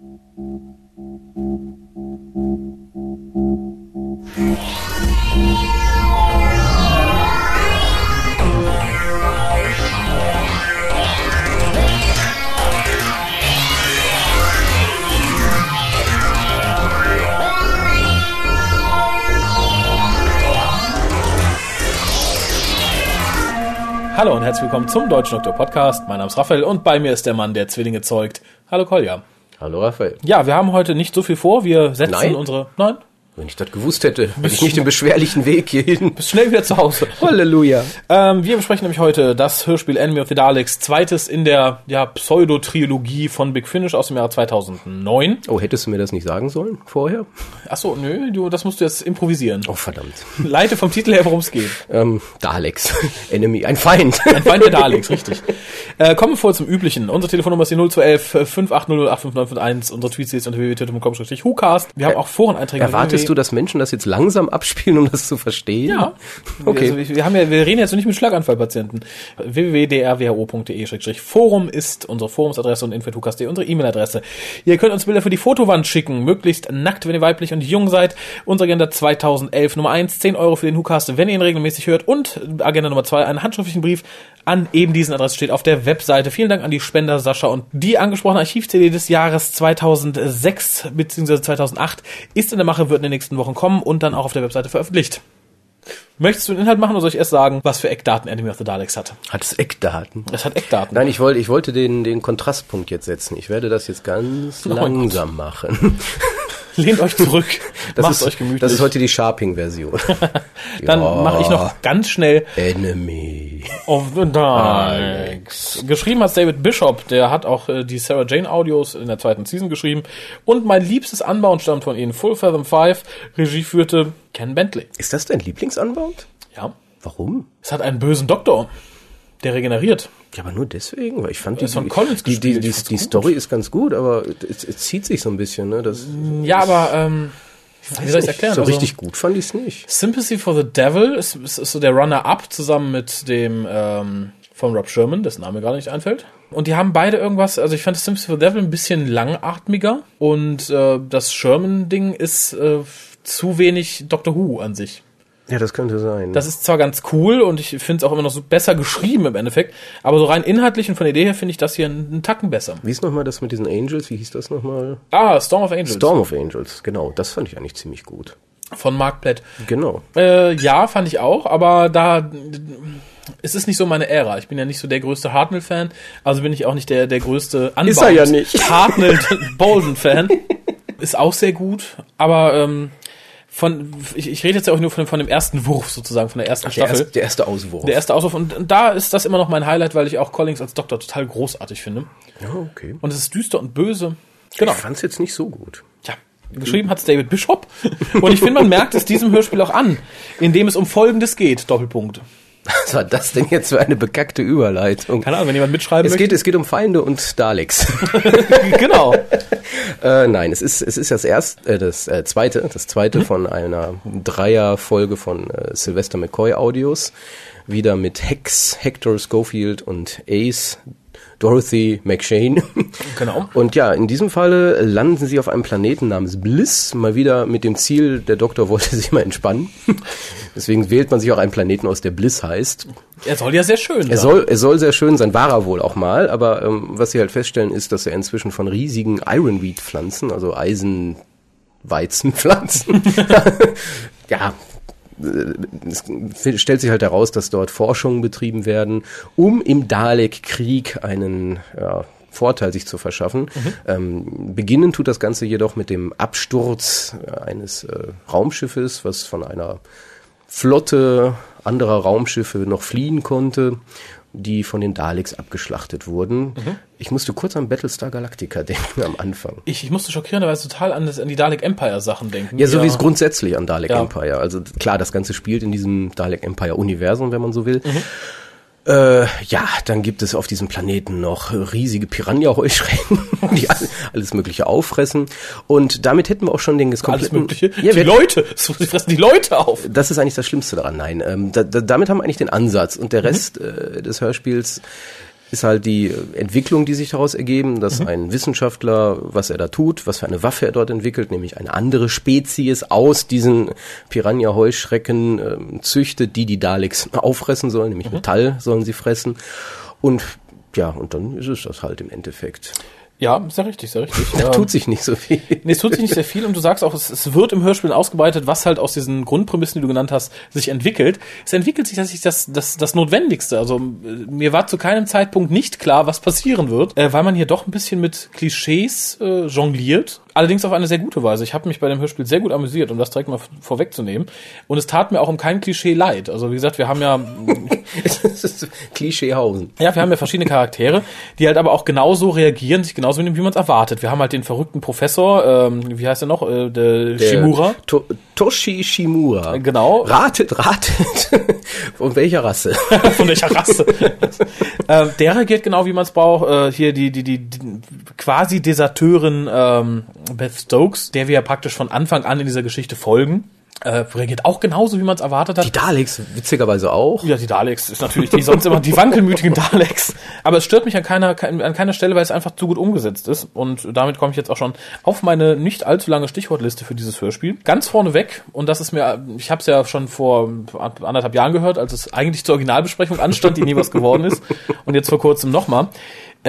Hallo und herzlich willkommen zum Deutschen Doktor Podcast. Mein Name ist Raphael und bei mir ist der Mann, der Zwillinge zeugt. Hallo Kolja. Hallo Raphael. Ja, wir haben heute nicht so viel vor. Wir setzen Nein. unsere. Nein? Wenn ich das gewusst hätte, hätte ich nicht den beschwerlichen Weg hierhin. Bist schnell wieder zu Hause. Halleluja. Ähm, wir besprechen nämlich heute das Hörspiel Enemy of the Daleks, zweites in der ja, Pseudo-Trilogie von Big Finish aus dem Jahre 2009. Oh, hättest du mir das nicht sagen sollen vorher? Achso, nö, du, das musst du jetzt improvisieren. Oh, verdammt. Leite vom Titel her, worum es geht. Ähm, Daleks. Enemy, ein Feind. Ein Feind der Daleks, richtig. Äh, kommen wir vor zum Üblichen. Unsere Telefonnummer ist die 0211 5800 Unsere Tweets ist unter www.twitter.com-hucast. Wir haben auch Foreneinträge. Erwartest. Du, dass Menschen das jetzt langsam abspielen, um das zu verstehen? Ja. Okay. Also wir, haben ja, wir reden jetzt nicht mit Schlaganfallpatienten. www.drwho.de-forum ist unsere Forumsadresse und info.hucast.de unsere E-Mail-Adresse. Ihr könnt uns Bilder für die Fotowand schicken, möglichst nackt, wenn ihr weiblich und jung seid. Unsere Agenda 2011 Nummer 1, 10 Euro für den Hucast, wenn ihr ihn regelmäßig hört. Und Agenda Nummer 2, einen handschriftlichen Brief an eben diesen Adresse steht auf der Webseite. Vielen Dank an die Spender Sascha und die angesprochene Archiv-CD des Jahres 2006 bzw. 2008 ist in der Mache, wird in den nächsten Wochen kommen und dann auch auf der Webseite veröffentlicht. Möchtest du den Inhalt machen oder soll ich erst sagen, was für Eckdaten Enemy of the Daleks hatte? Hat es Eckdaten? Es hat Eckdaten. Nein, ich wollte, ich wollte den, den Kontrastpunkt jetzt setzen. Ich werde das jetzt ganz Oh langsam machen. Lehnt euch zurück, Das macht ist, euch gemütlich. das ist heute die Sharping-Version. dann Ja. mache ich noch ganz schnell Enemy. of the Daleks. Geschrieben hat David Bishop, der hat auch äh, die Sarah Jane Audios in der zweiten Season geschrieben. Und mein liebstes Anbauen stammt von ihnen. Full Fathom 5, Regie führte Ken Bentley. Ist das dein Lieblingsanbau? Ja. Warum? Es hat einen bösen Doktor, der regeneriert. Ja, aber nur deswegen, weil ich fand die, ist von Collins die, die, die, die. Story ist ganz gut, aber es, es zieht sich so ein bisschen, ne? Das, Ja, aber ähm, wie soll ich erklären? So Also- richtig gut fand ich es nicht. Sympathy for the Devil ist, ist, ist so der Runner-up zusammen mit dem ähm, von Rob Sherman, dessen Name gerade nicht einfällt. Und die haben beide irgendwas, also ich fand das Sympathy for the Devil ein bisschen langatmiger und äh, das Sherman-Ding ist äh, zu wenig Doctor Who an sich. Ja, das könnte sein. Das ist zwar ganz cool und ich finde es auch immer noch so besser geschrieben im Endeffekt, aber so rein inhaltlich und von der Idee her finde ich das hier einen, Tacken besser. Wie ist nochmal das mit diesen Angels? Wie hieß das nochmal? Ah, Storm of Angels Storm of Angels, genau. Das fand ich eigentlich ziemlich gut. von Mark Platt. Genau. Äh, ja, fand ich auch, aber da es ist nicht so meine Ära. Ich bin ja nicht so der größte Hartnell-Fan, also bin ich auch nicht der, der größte Unbound Ist er ja nicht. Hartnell-Bolden-Fan. Ist auch sehr gut, aber ähm, von ich, ich rede jetzt ja auch nur von, dem- von dem ersten Wurf sozusagen, von der ersten Der, Staffel. erste, der erste Auswurf. der erste Auswurf. Und da ist das immer noch mein Highlight, weil ich auch Collins als Doktor total großartig finde. ja, okay. Und es ist düster und böse. Genau. Ich fand's jetzt nicht so gut. Ja, geschrieben hat's David Bishop. Und ich finde, man merkt es diesem Hörspiel auch an, indem es um Folgendes geht. Doppelpunkt. Was war das denn jetzt für eine bekackte Überleitung? Keine Ahnung, wenn jemand mitschreiben Es möchte. geht, es geht um Feinde und Daleks. genau. äh, nein, es ist, es ist das erste, äh, das äh, zweite, das zweite von einer Dreierfolge von äh, Sylvester McCoy Audios. Wieder mit Hex, Hector Schofield und Ace, Dorothy McShane. Genau. Und ja, in diesem Falle landen sie auf einem Planeten namens Bliss, mal wieder mit dem Ziel, der Doktor wollte sich mal entspannen. Deswegen wählt man sich auch einen Planeten aus, der Bliss heißt. Er soll ja sehr schön sein. Er soll, er soll sehr schön sein, war er wohl auch mal, aber ähm, was sie halt feststellen ist, dass er inzwischen von riesigen Ironweed-Pflanzen, also Eisenweizenpflanzen, ja, äh, es stellt sich halt heraus, dass dort Forschungen betrieben werden, um im Dalek-Krieg einen ja, Vorteil sich zu verschaffen. Ähm, beginnen tut das Ganze jedoch mit dem Absturz äh, eines äh, Raumschiffes, was von einer Flotte anderer Raumschiffe noch fliehen konnte, die von den Daleks abgeschlachtet wurden. Ich musste kurz an Battlestar Galactica denken am Anfang. Ich, ich musste schockierenderweise total an, das, an die Dalek Empire Sachen denken. Ja, so wie es grundsätzlich an Dalek Ja. Empire. Also klar, das Ganze spielt in diesem Dalek Empire Universum, wenn man so will. Äh, ja, dann gibt es auf diesem Planeten noch riesige Piranha-Heuschrecken, die all- alles Mögliche auffressen. Und damit hätten wir auch schon den Alles kompletten... Mögliche. Ja, die Leute, sie fressen die Leute auf. das ist eigentlich das Schlimmste daran. Nein, ähm, da, da, damit haben wir eigentlich den Ansatz. Und Mhm. der Rest äh, des Hörspiels ist halt die Entwicklung, die sich daraus ergeben, dass Mhm. ein Wissenschaftler, was er da tut, was für eine Waffe er dort entwickelt, nämlich eine andere Spezies aus diesen Piranha-Heuschrecken ähm, züchtet, die die Daleks auffressen sollen, Mhm. nämlich Metall sollen sie fressen. Und ja, und dann ist es das halt im Endeffekt. Ja, sehr richtig, sehr richtig. Da Ähm, tut sich nicht so viel. Nee, es tut sich nicht sehr viel und du sagst auch, es, es wird im Hörspiel ausgebreitet, was halt aus diesen Grundprämissen, die du genannt hast, sich entwickelt. Es entwickelt sich tatsächlich das, das, das Notwendigste. Also äh, mir war zu keinem Zeitpunkt nicht klar, was passieren wird, äh, weil man hier doch ein bisschen mit Klischees äh, jongliert. Allerdings auf eine sehr gute Weise. Ich habe mich bei dem Hörspiel sehr gut amüsiert, um das direkt mal vorwegzunehmen. Und es tat mir auch um kein Klischee leid. Also wie gesagt, wir haben ja Klischeehausen. ja, wir haben ja verschiedene Charaktere, die halt aber auch genauso reagieren, sich genauso nehmen, wie man es erwartet. Wir haben halt den verrückten Professor, ähm, wie heißt er noch, äh, der, Der Shimura. To Toshi Shimura. Genau. Ratet, ratet. Von welcher Rasse? von welcher Rasse. ähm, der reagiert genau, wie man es braucht. Äh, hier die, die, die, die quasi Deserteurin ähm, Beth Stokes, der wir ja praktisch von Anfang an in dieser Geschichte folgen. Äh, reagiert auch genauso, wie man es erwartet hat. Die Daleks witzigerweise auch. Ja, die Daleks ist natürlich die sonst immer die wankelmütigen Daleks. Aber es stört mich an keiner, kein- an keiner Stelle, weil es einfach zu gut umgesetzt ist. Und damit komme ich jetzt auch schon auf meine nicht allzu lange Stichwortliste für dieses Hörspiel. Ganz vorne weg, und das ist mir, ich habe es ja schon vor anderthalb Jahren gehört, als es eigentlich zur Originalbesprechung anstand, die nie was geworden ist. Und jetzt vor kurzem nochmal.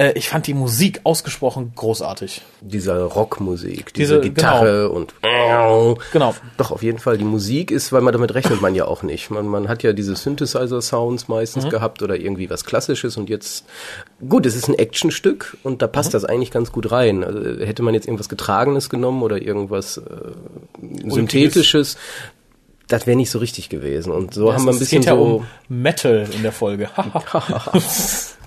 Äh, ich fand die Musik ausgesprochen großartig. Diese Rockmusik, diese, Diese- Gitarre und Genau. Doch, auf jeden Fall. Die Musik ist, weil man damit rechnet man ja auch nicht. Man, man hat ja diese Synthesizer-Sounds meistens Mhm. gehabt oder irgendwie was Klassisches und jetzt, gut, es ist ein Actionstück und da Mhm. passt das eigentlich ganz gut rein. Also, hätte man jetzt irgendwas Getragenes genommen oder irgendwas äh, Synthetisches, das wäre nicht so richtig gewesen. Und so haben wir ein es bisschen geht ja so, um Metal in der Folge.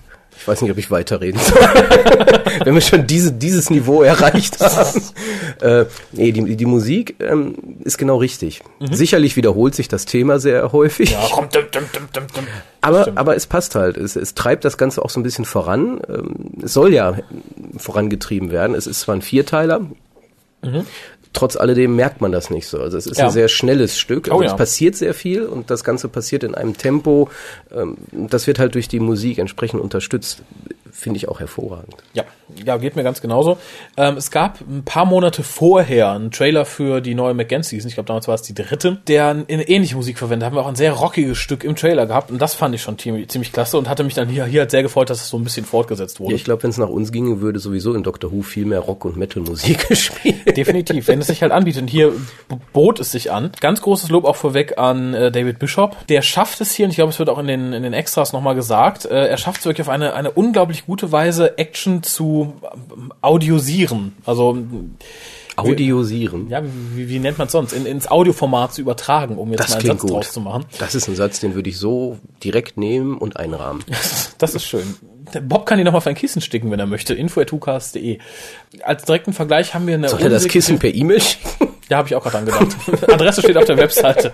ich weiß nicht, ob ich weiterreden soll. Wenn wir schon diese, dieses Niveau erreicht haben. Äh, nee, die, die Musik ähm, ist genau richtig. Sicherlich wiederholt sich das Thema sehr häufig. ja, komm, dum, dum, dum, dum. Aber, Stimmt. aber es passt halt. Es, es treibt das Ganze auch so ein bisschen voran. Ähm, Es soll ja vorangetrieben werden. Es ist zwar ein Vierteiler. Trotz alledem merkt man das nicht so. Also es ist Ja. ein sehr schnelles Stück. Oh Also ja. Es passiert sehr viel und das Ganze passiert in einem Tempo. ähm, Das wird halt durch die Musik entsprechend unterstützt. Finde ich auch hervorragend. Ja, ja, geht mir ganz genauso. Ähm, es gab ein paar Monate vorher einen Trailer für die neue McGann-Season, ich glaube damals war es die dritte, der eine ähnliche Musik verwendet. Haben wir auch ein sehr rockiges Stück im Trailer gehabt und das fand ich schon ziemlich, ziemlich klasse und hatte mich dann hier, hier halt sehr gefreut, dass es so ein bisschen fortgesetzt wurde. Ja, ich glaube, wenn es nach uns ginge, würde sowieso in Doctor Who viel mehr Rock- und Metal-Musik gespielt. Definitiv, wenn es sich halt anbietet. Und hier bot es sich an. Ganz großes Lob auch vorweg an äh, David Bishop. Der schafft es hier, und ich glaube, es wird auch in den, in den Extras nochmal gesagt, äh, er schafft es wirklich auf eine, eine unglaublich gute Weise, Action zu ähm, audiosieren. Also Audiosieren. ja, wie, wie nennt man es sonst? In, ins Audioformat zu übertragen, um jetzt Das mal einen Satz gut. draus zu machen. Das ist ein Satz, den würde ich so direkt nehmen und einrahmen. Das ist schön. Der Bob kann die nochmal auf ein Kissen sticken, wenn er möchte. info.tukas.de. Als direkten Vergleich haben wir eine Soll er das Kissen per E-Mail schicken? Ja, habe ich auch gerade angedacht. Adresse steht auf der Webseite.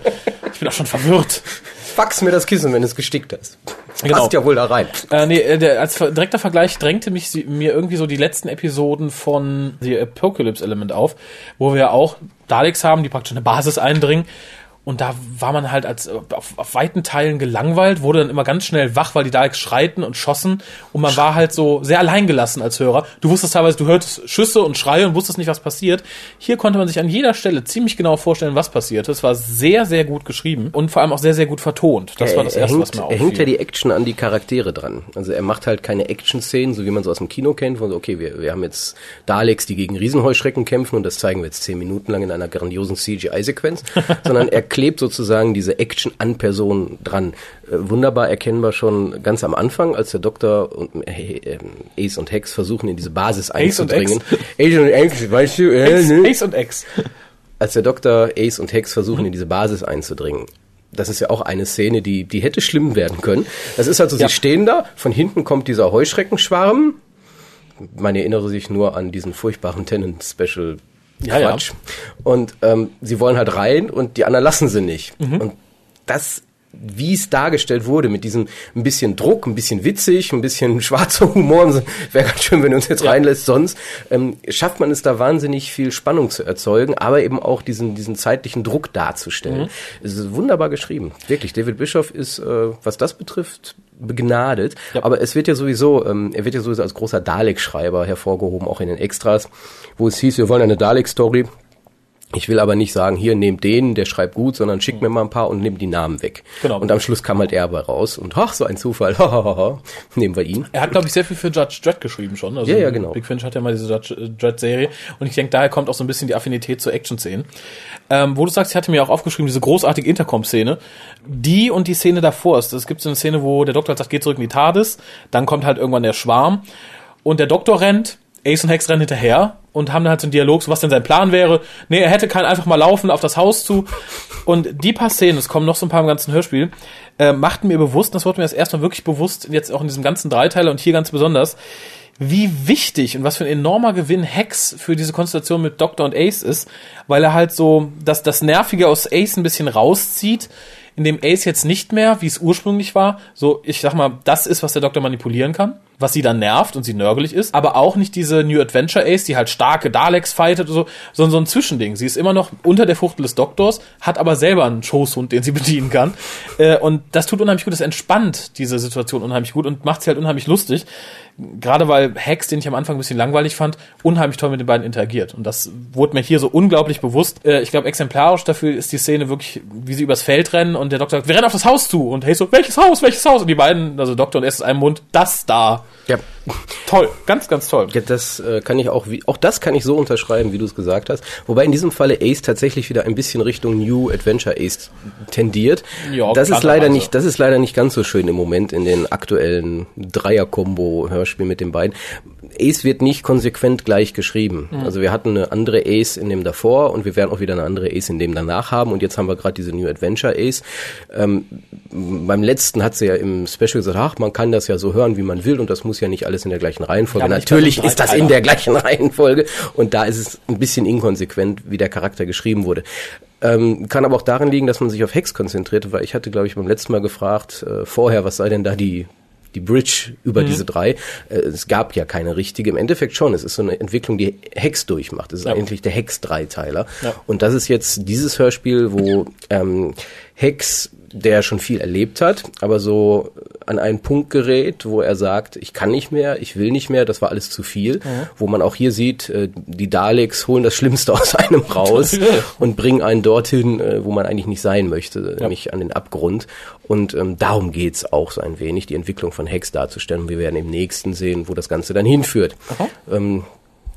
Ich bin auch schon verwirrt. Fax mir das Kissen, wenn es gestickt ist. Genau. Passt ja wohl da rein. Äh, nee, äh, der, als direkter Vergleich drängte mich sie, mir irgendwie so die letzten Episoden von The Apocalypse Element auf, wo wir auch Daleks haben, die praktisch eine Basis eindringen. Und da war man halt als äh, auf, auf weiten Teilen gelangweilt, wurde dann immer ganz schnell wach, weil die Daleks schreiten und schossen. Und man war halt so sehr alleingelassen als Hörer. Du wusstest teilweise, du hörtest Schüsse und Schreie und wusstest nicht, was passiert. Hier konnte man sich an jeder Stelle ziemlich genau vorstellen, was passierte. Es war sehr, sehr gut geschrieben und vor allem auch sehr, sehr gut vertont. Das war das er, Erste, hängt, was mir er hängt ja auffiel. die Action an die Charaktere dran. Also er macht halt keine Action-Szenen, so wie man so aus dem Kino kennt, wo so, okay, wir, wir haben jetzt Daleks, die gegen Riesenheuschrecken kämpfen und das zeigen wir jetzt zehn Minuten lang in einer grandiosen CGI-Sequenz, sondern er klebt sozusagen diese Action an Personen dran. Äh, wunderbar erkennbar schon ganz am Anfang, als der Doktor und äh, äh, Ace und Hex versuchen, in diese Basis einzudringen. Ace und Hex, weißt du, äh, Ace, ne? Ace und X. als der Doktor Ace und Hex versuchen, in diese Basis einzudringen. Das ist ja auch eine Szene, die, die hätte schlimm werden können. Das ist also, Ja. sie stehen da, von hinten kommt dieser Heuschreckenschwarm. Man erinnere sich nur an diesen furchtbaren Tenant-Special. Ja, ja. Quatsch. Und ähm, sie wollen halt rein und die anderen lassen sie nicht. Mhm. Und das, wie es dargestellt wurde, mit diesem ein bisschen Druck, ein bisschen witzig, ein bisschen schwarzer Humor, wäre ganz schön, wenn er uns jetzt Ja. reinlässt, sonst ähm, schafft man es da wahnsinnig viel Spannung zu erzeugen, aber eben auch diesen, diesen zeitlichen Druck darzustellen. Mhm. Es ist wunderbar geschrieben. Wirklich, David Bischoff ist, äh, was das betrifft, begnadet. Ja. Aber es wird ja sowieso, ähm, er wird ja sowieso als großer Dalek-Schreiber hervorgehoben, auch in den Extras, wo es hieß, wir wollen eine Dalek-Story. Ich will aber nicht sagen, hier nehmt den, der schreibt gut, sondern schickt mir mal ein paar und nehmt die Namen weg. Genau. Und am Schluss kam halt er aber raus und ach, so ein Zufall, nehmen wir ihn. Er hat, glaube ich, sehr viel für Judge Dredd geschrieben schon. Also ja, ja, genau. Big Finch hat ja mal diese Judge äh, Dredd-Serie und ich denke, daher kommt auch so ein bisschen die Affinität zur Action-Szenen. Ähm, wo du sagst, ich hatte mir auch aufgeschrieben, diese großartige Intercom-Szene. Die und die Szene davor ist, es gibt so eine Szene, wo der Doktor halt sagt, geht zurück in die TARDIS, dann kommt halt irgendwann der Schwarm und der Doktor rennt, Ace und Hex rennen hinterher und haben dann halt so einen Dialog, so was denn sein Plan wäre. Nee, er hätte kein einfach mal laufen auf das Haus zu. Und die paar Szenen, es kommen noch so ein paar im ganzen Hörspiel, äh, machten mir bewusst, das wurde mir das erstmal wirklich bewusst, jetzt auch in diesem ganzen Dreiteiler und hier ganz besonders, wie wichtig und was für ein enormer Gewinn Hex für diese Konstellation mit Doctor und Ace ist, weil er halt so das, das Nervige aus Ace ein bisschen rauszieht, indem Ace jetzt nicht mehr, wie es ursprünglich war, so, ich sag mal, das ist, was der Doktor manipulieren kann was sie dann nervt und sie nörgelig ist, aber auch nicht diese New Adventure Ace, die halt starke Daleks fightet oder so, sondern so ein Zwischending. Sie ist immer noch unter der Fuchtel des Doktors, hat aber selber einen Schoßhund, den sie bedienen kann. Äh, und das tut unheimlich gut, das entspannt diese Situation unheimlich gut und macht sie halt unheimlich lustig. Gerade weil Hex, den ich am Anfang ein bisschen langweilig fand, unheimlich toll mit den beiden interagiert. Und das wurde mir hier so unglaublich bewusst. Äh, ich glaube, exemplarisch dafür ist die Szene wirklich, wie sie übers Feld rennen und der Doktor sagt, wir rennen auf das Haus zu. Und Hayes so, welches Haus, welches Haus? Und die beiden, also Doktor und S ist einem Mund, das da. Ja. Toll, ganz, ganz toll. Ja, das äh, kann ich auch, wie, auch das kann ich so unterschreiben, wie du es gesagt hast. Wobei in diesem Falle Ace tatsächlich wieder ein bisschen Richtung New Adventure Ace tendiert. Ja, das ist leider nicht, das ist leider nicht ganz so schön im Moment in den aktuellen Dreier-Kombo-Hörspielen mit den beiden. Ace wird nicht konsequent gleich geschrieben. Mhm. Also wir hatten eine andere Ace in dem davor und wir werden auch wieder eine andere Ace in dem danach haben und jetzt haben wir gerade diese New Adventure Ace. Ähm, beim letzten hat sie ja im Special gesagt, ach, man kann das ja so hören, wie man will und das muss ja nicht alles in der gleichen Reihenfolge. Ja, Natürlich ist das in der gleichen Reihenfolge und da ist es ein bisschen inkonsequent, wie der Charakter geschrieben wurde. Ähm, kann aber auch darin liegen, dass man sich auf Hex konzentriert, weil ich hatte, glaube ich, beim letzten Mal gefragt, äh, vorher, was sei denn da die die Bridge über mhm. diese drei. Äh, es gab ja keine richtige. Im Endeffekt schon. Es ist so eine Entwicklung, die Hex durchmacht. Es ist ja. eigentlich der Hex-Dreiteiler. Ja. Und das ist jetzt dieses Hörspiel, wo ähm, Hex der schon viel erlebt hat, aber so an einen Punkt gerät, wo er sagt, ich kann nicht mehr, ich will nicht mehr, das war alles zu viel. Mhm. Wo man auch hier sieht, äh, die Daleks holen das Schlimmste aus einem raus und bringen einen dorthin, äh, wo man eigentlich nicht sein möchte, ja. nämlich an den Abgrund. Und ähm, darum geht's auch so ein wenig, die Entwicklung von Hex darzustellen. Wir werden im nächsten sehen, wo das Ganze dann hinführt. Ähm,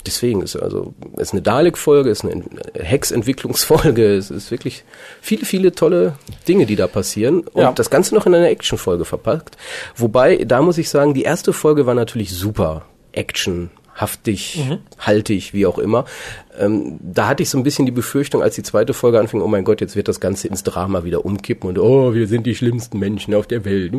deswegen ist also ist eine Dalek-Folge, ist eine Hex-Entwicklungsfolge, es ist wirklich viele, viele tolle Dinge, die da passieren und ja. das Ganze noch in einer Action-Folge verpackt. Wobei, da muss ich sagen, die erste Folge war natürlich super Action haftig, mhm. haltig, wie auch immer. Ähm, da hatte ich so ein bisschen die Befürchtung, als die zweite Folge anfing, oh mein Gott, jetzt wird das Ganze ins Drama wieder umkippen und oh, wir sind die schlimmsten Menschen auf der Welt.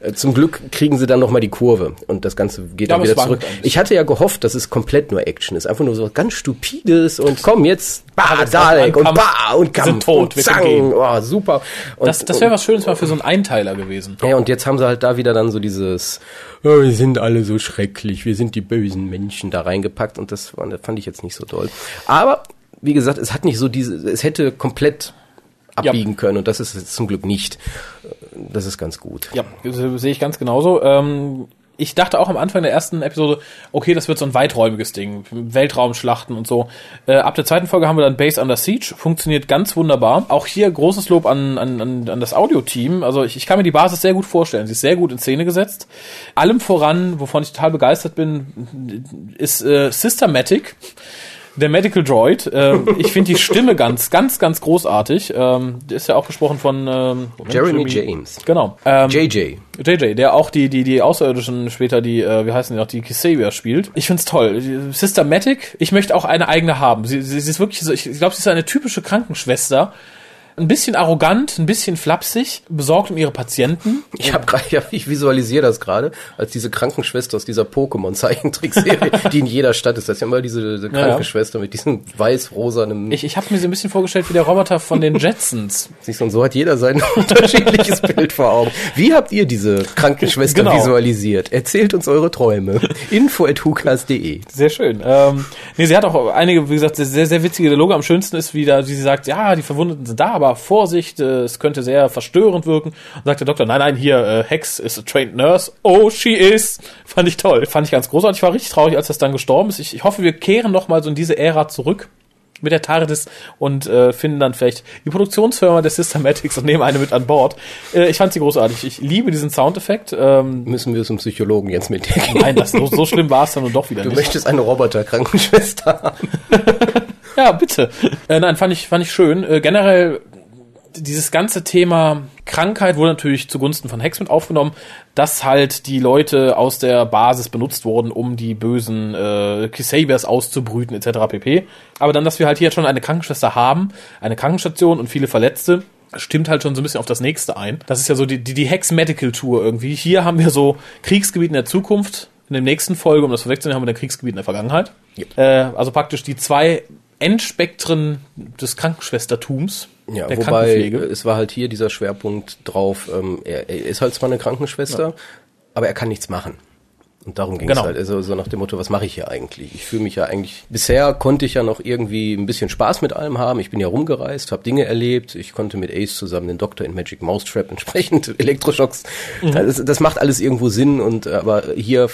Äh, zum Glück kriegen sie dann nochmal die Kurve und das Ganze geht ja, dann wieder zurück. Ich hatte ja gehofft, dass es komplett nur Action ist, einfach nur so ganz stupides und komm jetzt, bah, Dalek und bah und Kampf sind tot, und Zang, oh, super. Und, das das wäre was Schönes mal für so einen Einteiler gewesen. Ja, und jetzt haben sie halt da wieder dann so dieses, oh, wir sind alle so schrecklich, wir sind die bösen Menschen da reingepackt und das fand ich jetzt nicht so toll. Aber wie gesagt, es hat nicht so diese, es hätte komplett abbiegen ja. können und das ist jetzt zum Glück nicht. Das ist ganz gut. Ja, sehe ich ganz genauso. Ähm, ich dachte auch am Anfang der ersten Episode, okay, das wird so ein weiträumiges Ding, Weltraumschlachten und so. Äh, ab der zweiten Folge haben wir dann Base Under Siege, funktioniert ganz wunderbar. Auch hier großes Lob an, an, an, das Audioteam. Also ich, ich kann mir die Basis sehr gut vorstellen. Sie ist sehr gut in Szene gesetzt. Allem voran, wovon ich total begeistert bin, ist äh, Systematic der Medical Droid. Ähm, ich finde die Stimme ganz, ganz, ganz großartig. Ähm, der ist ja auch gesprochen von ähm, Jeremy, James. Genau. Ähm, JJ. JJ, der auch die, die, die Außerirdischen später, die, äh, wie heißen die noch, die Kisaria spielt. Ich find's toll. Systematic, ich möchte auch eine eigene haben. Sie, sie, sie ist wirklich so, ich glaube, sie ist eine typische Krankenschwester ein bisschen arrogant, ein bisschen flapsig, besorgt um ihre Patienten. Ich habe gerade, ja, ich visualisiere das gerade als diese Krankenschwester aus dieser Pokémon-Zeichentrickserie, die in jeder Stadt ist. Das ist ja immer diese, diese Krankenschwester ja. mit diesem weiß-rosanen. Ich, ich habe mir so ein bisschen vorgestellt wie der Roboter von den Jetsons. Siehst du, und so hat jeder sein unterschiedliches Bild vor Augen. Wie habt ihr diese Krankenschwester genau. visualisiert? Erzählt uns eure Träume. Info at hukas.de. Sehr schön. Ähm, nee, sie hat auch einige, wie gesagt, sehr, sehr witzige Dialoge. Am schönsten ist wieder, wie sie sagt, ja, die Verwundeten sind da, aber aber Vorsicht, äh, es könnte sehr verstörend wirken. Und sagt der Doktor, nein, nein, hier, äh, Hex is a trained nurse. Oh, she is. Fand ich toll. Fand ich ganz großartig. Ich war richtig traurig, als das dann gestorben ist. Ich, ich hoffe, wir kehren noch mal so in diese Ära zurück mit der TARDIS und äh, finden dann vielleicht die Produktionsfirma der Systematics und nehmen eine mit an Bord. Äh, ich fand sie großartig. Ich liebe diesen Soundeffekt. Ähm, Müssen wir zum Psychologen jetzt mitdenken. nein, das, so, so schlimm war es dann und doch wieder Du nicht. möchtest eine Roboter-Krankenschwester haben. Ja, bitte. Äh, nein, fand ich, fand ich schön. Äh, generell dieses ganze Thema Krankheit wurde natürlich zugunsten von Hex mit aufgenommen, dass halt die Leute aus der Basis benutzt wurden, um die bösen äh, Kisabers auszubrüten etc. pp. Aber dann, dass wir halt hier schon eine Krankenschwester haben, eine Krankenstation und viele Verletzte, stimmt halt schon so ein bisschen auf das nächste ein. Das ist ja so die, die, die Hex Medical Tour irgendwie. Hier haben wir so Kriegsgebiete in der Zukunft. In der nächsten Folge, um das vorwegzunehmen, haben wir ein Kriegsgebiet in der Vergangenheit. Äh, also praktisch die zwei Endspektren des Krankenschwestertums. Ja, der wobei Krankenpflege. es war halt hier dieser Schwerpunkt drauf, ähm, er, er ist halt zwar eine Krankenschwester, aber er kann nichts machen. Und darum ging Genau. es halt. Also so nach dem Motto, was mache ich hier eigentlich? Ich fühle mich ja eigentlich. Bisher konnte ich ja noch irgendwie ein bisschen Spaß mit allem haben. Ich bin ja rumgereist, habe Dinge erlebt. Ich konnte mit Ace zusammen den Doktor in Magic Mousetrap entsprechend Elektroschocks. Mhm. Das, das macht alles irgendwo Sinn. Und aber hier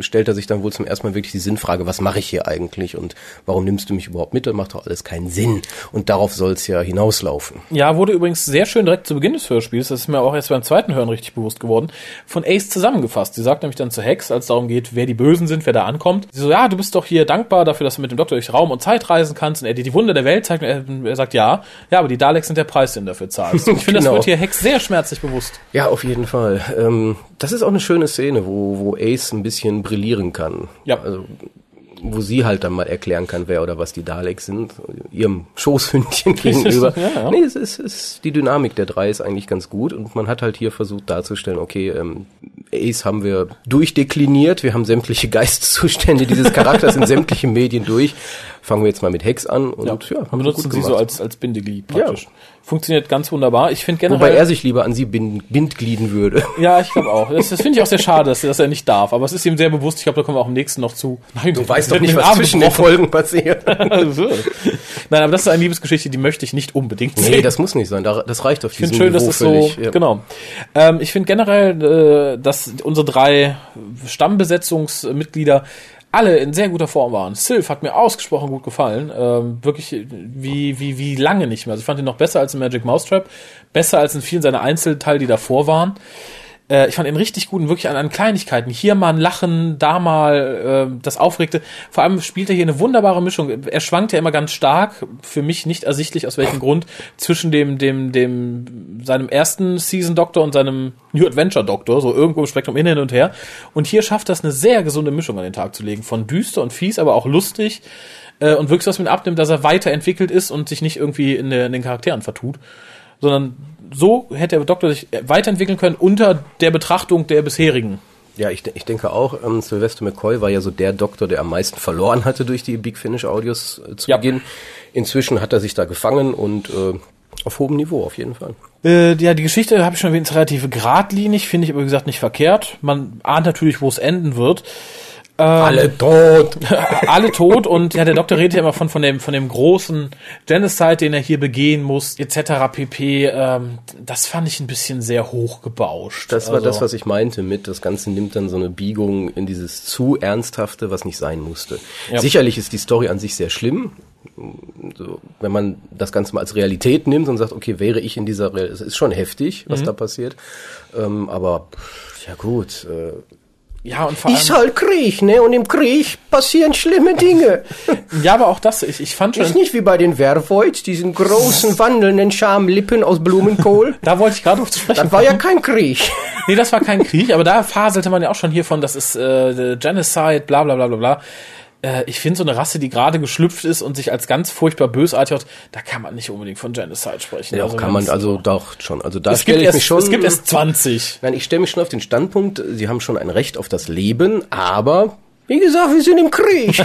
stellt er sich dann wohl zum ersten Mal wirklich die Sinnfrage, was mache ich hier eigentlich und warum nimmst du mich überhaupt mit? Das macht doch alles keinen Sinn. Und darauf soll es ja hinauslaufen. Ja, wurde übrigens sehr schön direkt zu Beginn des Hörspiels, das ist mir auch erst beim zweiten Hören richtig bewusst geworden, von Ace zusammengefasst. Sie sagt nämlich dann zu Hex, als es darum geht, wer die Bösen sind, wer da ankommt. Sie so, ja, du bist doch hier dankbar dafür, dass du mit dem Doktor durch Raum und Zeit reisen kannst und er dir die Wunder der Welt zeigt. Und er, er sagt, ja, ja, aber die Daleks sind der Preis, den du dafür zahlst. Und ich finde, Genau. das wird hier Hex sehr schmerzlich bewusst. Ja, auf jeden Fall. Ähm, das ist auch eine schöne Szene, wo, wo Ace ein bisschen brillieren kann. Ja. Also, wo sie halt dann mal erklären kann, wer oder was die Daleks sind, ihrem Schoßhündchen gegenüber. Ja, ja. Nee, es ist, es ist, die Dynamik der drei ist eigentlich ganz gut und man hat halt hier versucht darzustellen, okay, ähm, Ace haben wir durchdekliniert, wir haben sämtliche Geisteszustände dieses Charakters in sämtlichen Medien durch. Fangen wir jetzt mal mit Hex an und ja, Wir haben wir benutzen sie so als, als Bindeglied praktisch. Funktioniert ganz wunderbar. Ich finde generell. Wobei er sich lieber an sie bind, bindglieden würde. ja, ich glaube auch. Das, das finde ich auch sehr schade, dass, dass er nicht darf. Aber es ist ihm sehr bewusst. Ich glaube, da kommen wir auch im nächsten noch zu. Nein, Du weißt doch nicht, was zwischen den Folgen passiert. Also. Nein, aber das ist eine Liebesgeschichte, die möchte ich nicht unbedingt Nee, sehen. das muss nicht sein. Da- Das reicht auf ich finde diesem schön, dass es so, ja. genau. Ähm, ich finde generell, äh, dass unsere drei Stammbesetzungsmitglieder alle in sehr guter Form waren. Sylph hat mir ausgesprochen gut gefallen. Ähm, wirklich wie, wie, wie lange nicht mehr. Also ich fand ihn noch besser als in Magic Mousetrap, besser als in vielen seiner Einzelteile, die davor waren. Äh, ich fand ihn richtig gut und wirklich an, an Kleinigkeiten. Hier mal ein Lachen, da mal äh, das Aufregte. Vor allem spielt er hier eine wunderbare Mischung. Er schwankt ja immer ganz stark, für mich nicht ersichtlich aus welchem Grund, zwischen dem, dem, dem, seinem ersten Season Doktor und seinem New Adventure Doktor, so irgendwo im Spektrum hin und her. Und hier schafft das eine sehr gesunde Mischung an den Tag zu legen. Von düster und fies, aber auch lustig. Äh, und wirklich was mit abnimmt, dass er weiterentwickelt ist und sich nicht irgendwie in den Charakteren vertut sondern so hätte der Doktor sich weiterentwickeln können unter der Betrachtung der bisherigen. Ja, ich, ich denke auch, ähm, Sylvester McCoy war ja so der Doktor, der am meisten verloren hatte durch die Big Finish Audios äh, zu Ja. Beginn. Inzwischen hat er sich da gefangen und äh, auf hohem Niveau auf jeden Fall. Äh, ja, die Geschichte habe ich schon erwähnt, ist relativ geradlinig, finde ich aber wie gesagt nicht verkehrt. Man ahnt natürlich, wo es enden wird. Alle tot! Alle tot und ja, der Doktor redet ja immer von, von, dem, von dem großen Genocide, den er hier begehen muss, etc. pp. Ähm, das fand ich ein bisschen sehr hochgebauscht. Das war Also- das, was ich meinte mit, das Ganze nimmt dann so eine Biegung in dieses zu Ernsthafte, was nicht sein musste. Ja. Sicherlich ist die Story an sich sehr schlimm. So, wenn man das Ganze mal als Realität nimmt und sagt, okay, wäre ich in dieser, Real es ist schon heftig, Mhm. was da passiert. Ähm, aber ja gut, äh, Ja, und vor allem, ist halt Krieg, ne? Und im Krieg passieren schlimme Dinge. ja, aber auch das, ich, ich fand schon, Ist nicht wie bei den Wervoids, diesen großen wandelnden Schamlippen aus Blumenkohl. da wollte ich gerade auf zu sprechen Das war ja kein Krieg. Nee, das war kein Krieg, aber da faselte man ja auch schon hiervon, das ist äh, Genocide, bla bla bla bla bla. Äh, ich finde so eine Rasse, die gerade geschlüpft ist und sich als ganz furchtbar bösartig hat, da kann man nicht unbedingt von Genocide sprechen. Ja, Also kann man also doch schon. Also da es gibt, stelle ich erst, mich schon. es gibt erst 20. Nein, ich stelle mich schon auf den Standpunkt, Sie haben schon ein Recht auf das Leben, aber wie gesagt, wir sind im Krieg.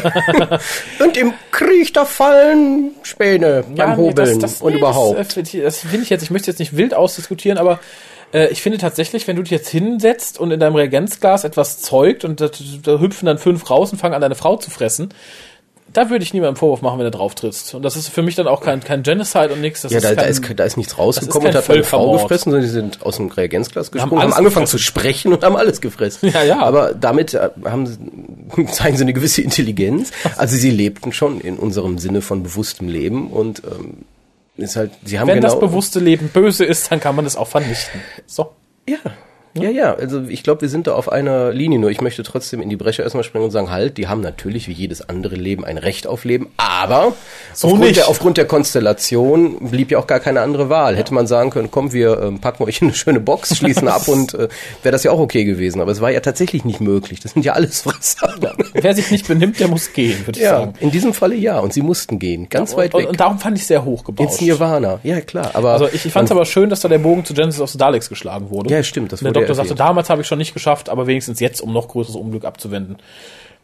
und im Krieg, da fallen Späne beim Hobeln und nee, überhaupt. Das, äh, das finde ich jetzt, ich möchte jetzt nicht wild ausdiskutieren, aber äh, ich finde tatsächlich, wenn du dich jetzt hinsetzt und in deinem Reagenzglas etwas zeugt und da, da hüpfen dann fünf raus und fangen an, deine Frau zu fressen, da würde ich niemandem Vorwurf machen, wenn er drauf trittst. Und das ist für mich dann auch kein, kein Genocide und nichts. Das Ja, ist da, da, kein, ist, da ist nichts rausgekommen kein und hat eine Frau gefressen, sondern die sind aus dem Reagenzglas gesprungen, alles haben angefangen zu sprechen und haben alles gefressen. Ja, ja. Aber damit äh, haben, sie- zeigen sie eine gewisse Intelligenz. Also sie lebten schon in unserem Sinne von bewusstem Leben und ähm, ist halt, sie haben wenn genau... das bewusste Leben böse ist, dann kann man es auch vernichten. So. Ja. Ja, ja, also ich glaube, wir sind da auf einer Linie. Nur ich möchte trotzdem in die Bresche erstmal springen und sagen, halt, die haben natürlich wie jedes andere Leben ein Recht auf Leben, aber aufgrund, nicht. Der, aufgrund der Konstellation blieb ja auch gar keine andere Wahl. Hätte man sagen können, komm, wir ähm, packen euch in eine schöne Box, schließen ab und äh, wäre das ja auch okay gewesen. Aber es war ja tatsächlich nicht möglich. Das sind ja alles Fresser. Wer sich nicht benimmt, der muss gehen, würde ich Ja, sagen. in diesem Falle ja. Und sie mussten gehen, ganz weit Und, weg. und darum fand ich sehr hochgebaut. ins Nirvana. Ja, klar. Aber Also ich, ich fand es aber schön, dass da der Bogen zu Genesis of the Daleks geschlagen wurde. Ja, stimmt, das wurde Erwähnt. sagte, damals habe ich schon nicht geschafft, aber wenigstens jetzt, um noch größeres Unglück abzuwenden,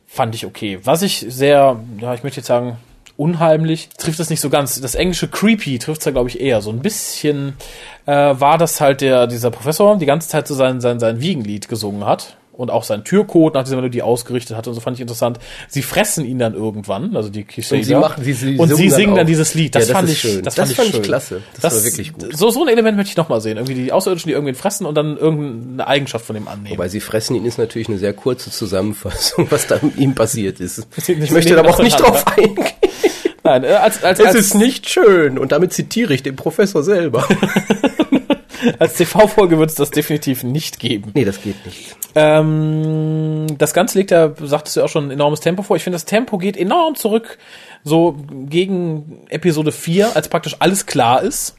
fand ich okay. Was ich sehr, ja, ich möchte jetzt sagen, unheimlich, trifft es nicht so ganz. Das englische creepy trifft es ja, glaube ich, eher. So ein bisschen äh, war das halt der, dieser Professor die ganze Zeit so sein, sein, sein Wiegenlied gesungen hat. Und auch sein Türcode nach dieser Melodie ausgerichtet hat und so fand ich interessant. Sie fressen ihn dann irgendwann, also die Kishader. Und sie machen- sie- sie und sie singen dann dann dieses Lied. Ja, Das, das fand ich, schön. das Das fand ich schön. klasse. Das war wirklich gut. So, so ein Element möchte ich noch mal sehen. Irgendwie die Außerirdischen, die irgendwen fressen und dann irgendeine Eigenschaft von dem annehmen. Wobei sie fressen ihn ist natürlich eine sehr kurze Zusammenfassung, was da mit ihm passiert ist. Ich möchte da aber auch nicht drauf eingehen. Nein, äh, als, als, Es als, ist nicht schön. Und damit zitiere ich den Professor selber. als TV-Folge wird es das definitiv nicht geben. nee, das geht nicht. Ähm, das Ganze legt ja, sagtest du auch schon, ein enormes Tempo vor. Ich finde, das Tempo geht enorm zurück, so gegen Episode 4, als praktisch alles klar ist.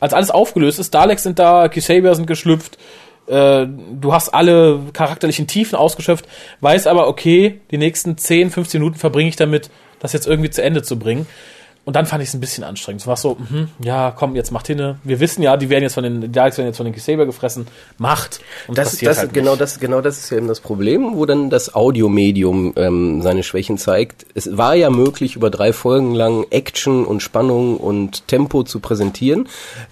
Als alles aufgelöst ist. Daleks sind da, Kisabia sind geschlüpft. Äh, du hast alle charakterlichen Tiefen ausgeschöpft, weiß aber, okay, die nächsten 10, 15 Minuten verbringe ich damit, das jetzt irgendwie zu Ende zu bringen. Und dann fand ich es ein bisschen anstrengend. Es war so, mhm, ja, komm, jetzt macht hinne. Wir wissen ja, die werden jetzt von den, die Daleks werden jetzt von den Kisabia gefressen. Macht. Und Das, das, halt genau, nicht. das, genau das ist ja eben das Problem, wo dann das Audiomedium ähm, seine Schwächen zeigt. Es war ja möglich, über drei Folgen lang Action und Spannung und Tempo zu präsentieren.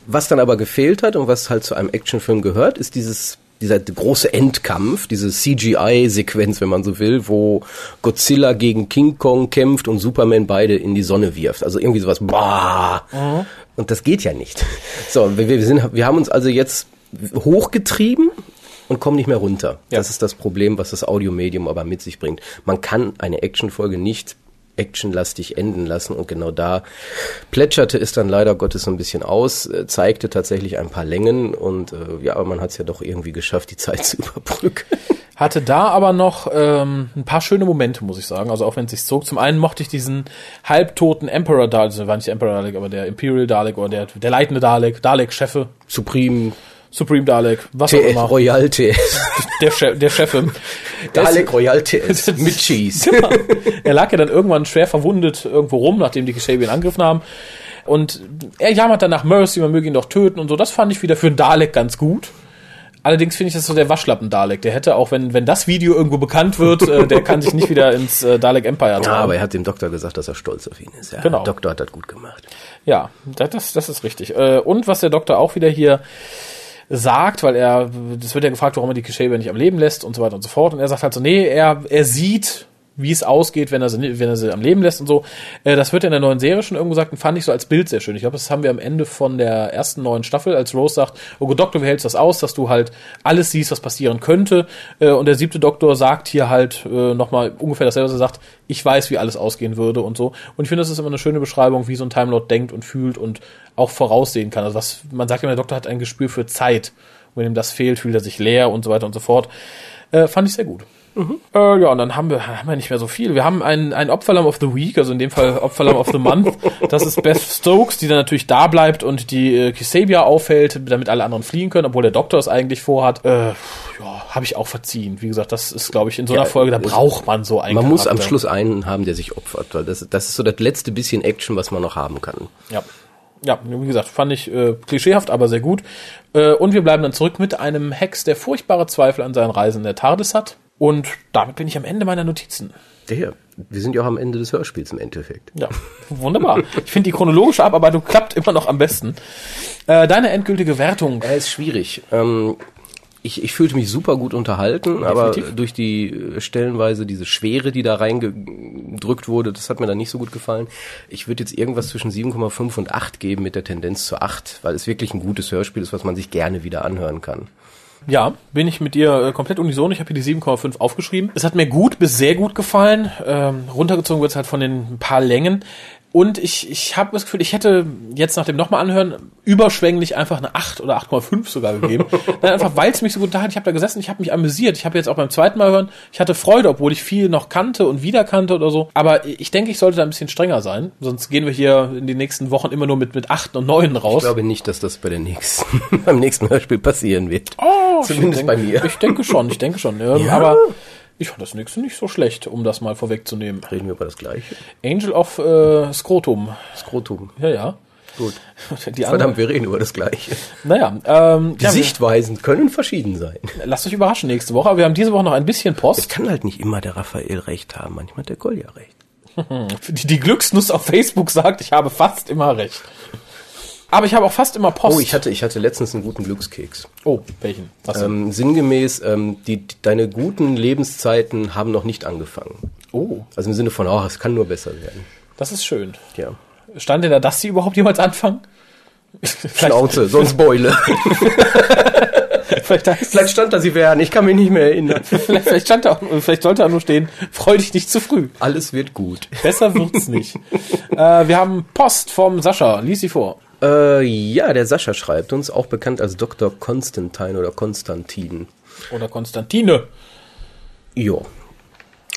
Was dann aber gefehlt hat und was halt zu einem Actionfilm gehört, ist dieses dieser große Endkampf, diese CGI-Sequenz, wenn man so will, wo Godzilla gegen King Kong kämpft und Superman beide in die Sonne wirft. Also irgendwie sowas, bah. Und das geht ja nicht. So, wir, wir, sind, wir haben uns also jetzt hochgetrieben und kommen nicht mehr runter. Ja. Das ist das Problem, was das Audiomedium aber mit sich bringt. Man kann eine Actionfolge nicht actionlastig enden lassen und genau da plätscherte es dann leider Gottes so ein bisschen aus, äh, zeigte tatsächlich ein paar Längen und äh, ja, aber man hat es ja doch irgendwie geschafft, die Zeit zu überbrücken. Hatte da aber noch ähm, ein paar schöne Momente, muss ich sagen. Also auch wenn es sich zog. Zum einen mochte ich diesen halbtoten Emperor Dalek, also war nicht der Emperor Dalek, aber der Imperial Dalek oder der, der leitende Dalek, Dalek-Chefe, Supreme Supreme Dalek, was auch TS, immer. Royal TS, Der, Chef, der Chefin. Dalek Royal TS mit Cheese. Genau. er lag ja dann irgendwann schwer verwundet irgendwo rum, nachdem die Kishabi angegriffen haben. Und er jammert dann nach Mercy, man möge ihn doch töten und so. Das fand ich wieder für einen Dalek ganz gut. Allerdings finde ich das so der Waschlappen-Dalek. Der hätte auch, wenn, wenn das Video irgendwo bekannt wird, äh, der kann sich nicht wieder ins äh, Dalek Empire Ja, tragen. aber er hat dem Doktor gesagt, dass er stolz auf ihn ist. Ja, Genau. Der Doktor hat das gut gemacht. Ja, das, das, das ist richtig. Äh, Und was der Doktor auch wieder hier sagt, weil er, das wird ja gefragt, warum er die Kishabe nicht am Leben lässt und so weiter und so fort. Und er sagt halt so, nee, er, er sieht, wie es ausgeht, wenn er sie, wenn er sie am Leben lässt und so. Äh, Das wird in der neuen Serie schon irgendwo gesagt und fand ich so als Bild sehr schön. Ich glaube, das haben wir am Ende von der ersten neuen Staffel, als Rose sagt, oh Doktor, wie hältst du das aus, dass du halt alles siehst, was passieren könnte. Äh, Und der siebte Doktor sagt hier halt äh, nochmal ungefähr dasselbe, was er sagt, ich weiß, wie alles ausgehen würde und so. Und ich finde, das ist immer eine schöne Beschreibung, wie so ein Time denkt und fühlt und auch voraussehen kann. Also was, man sagt immer, der Doktor hat ein Gespür für Zeit. Und wenn ihm das fehlt, fühlt er sich leer und so weiter und so fort. Äh, fand ich sehr gut. Äh, ja, und dann haben wir, haben wir nicht mehr so viel. Wir haben ein, ein Opferlamm of the Week, also in dem Fall Opferlamm of the Month. Das ist Beth Stokes, die dann natürlich da bleibt und die äh, Kisabia aufhält, damit alle anderen fliehen können, obwohl der Doktor es eigentlich vorhat. Äh, ja, habe ich auch verziehen. Wie gesagt, das ist, glaube ich, in so einer Ja, Folge, da braucht man so einen Man muss am Charakter. Schluss einen haben, der sich opfert, weil das, das ist so das letzte bisschen Action, was man noch haben kann. Ja. Ja, wie gesagt, fand ich äh, klischeehaft, aber sehr gut. Äh, und wir bleiben dann zurück mit einem Hex, der furchtbare Zweifel an seinen Reisen in der TARDIS hat. Und damit bin ich am Ende meiner Notizen. Der, wir sind ja auch am Ende des Hörspiels im Endeffekt. Ja, wunderbar. Ich finde die chronologische Abarbeitung klappt immer noch am besten. Äh, deine endgültige Wertung. Er ist schwierig. Ähm, ich, ich fühlte mich super gut unterhalten, aber Definitiv. durch die äh, stellenweise diese Schwere, die da reingedrückt wurde, das hat mir dann nicht so gut gefallen. Ich würde jetzt irgendwas zwischen 7,5 und 8 geben mit der Tendenz zu 8, weil es wirklich ein gutes Hörspiel ist, was man sich gerne wieder anhören kann. Ja, bin ich mit dir äh, komplett unison. Ich habe hier die 7,5 aufgeschrieben. Es hat mir gut bis sehr gut gefallen. Ähm, runtergezogen wird es halt von den paar Längen. Und ich, ich habe das Gefühl, ich hätte jetzt nach dem nochmal anhören überschwänglich einfach eine 8 oder 8,5 sogar gegeben. Dann einfach, weil es mich so gut unterhalten. Ich habe da gesessen, ich habe mich amüsiert. Ich habe jetzt auch beim zweiten Mal hören, ich hatte Freude, obwohl ich viel noch kannte und wieder kannte oder so. Aber ich denke, ich sollte da ein bisschen strenger sein. Sonst gehen wir hier in den nächsten Wochen immer nur mit, mit 8 und 9 raus. Ich glaube nicht, dass das bei der nächsten, beim nächsten Hörspiel passieren wird. Oh, Zumindest ich bei denke, mir. Ich denke schon, ich denke schon. Ähm, Ja. Aber ich fand das nächste nicht so schlecht, um das mal vorwegzunehmen. Reden wir über das Gleiche. Angel of äh, Skrotum. Skrotum. Ja, ja. Gut. Die Verdammt, wir reden über das Gleiche. naja, ähm, Die ja, Sichtweisen können verschieden sein. lasst euch überraschen nächste Woche. Aber wir haben diese Woche noch ein bisschen Es Post. kann halt nicht immer der Raphael recht haben, manchmal hat der Kolja recht. Die, die Glücksnuss auf Facebook sagt, ich habe fast immer recht. Aber ich habe auch fast immer Post. Oh, ich hatte, ich hatte letztens einen guten Glückskeks. Oh, welchen? Was? Ähm, sinngemäß, ähm, die, deine guten Lebenszeiten haben noch nicht angefangen. Oh, Also im Sinne von, oh, es kann nur besser werden. das ist schön. Ja. Stand denn da, dass sie überhaupt jemals anfangen? Schnauze, sonst Beule. vielleicht, Vielleicht stand da, sie wären, ich kann mich nicht mehr erinnern. vielleicht, vielleicht stand da, auch- vielleicht sollte da nur stehen, freu dich nicht zu früh. Alles wird gut. Besser wird's nicht. äh, wir haben Post vom Sascha. Lies sie vor. Äh, ja, der Sascha schreibt uns, auch bekannt als Dr. Konstantin oder Konstantin. Oder Konstantine. Jo.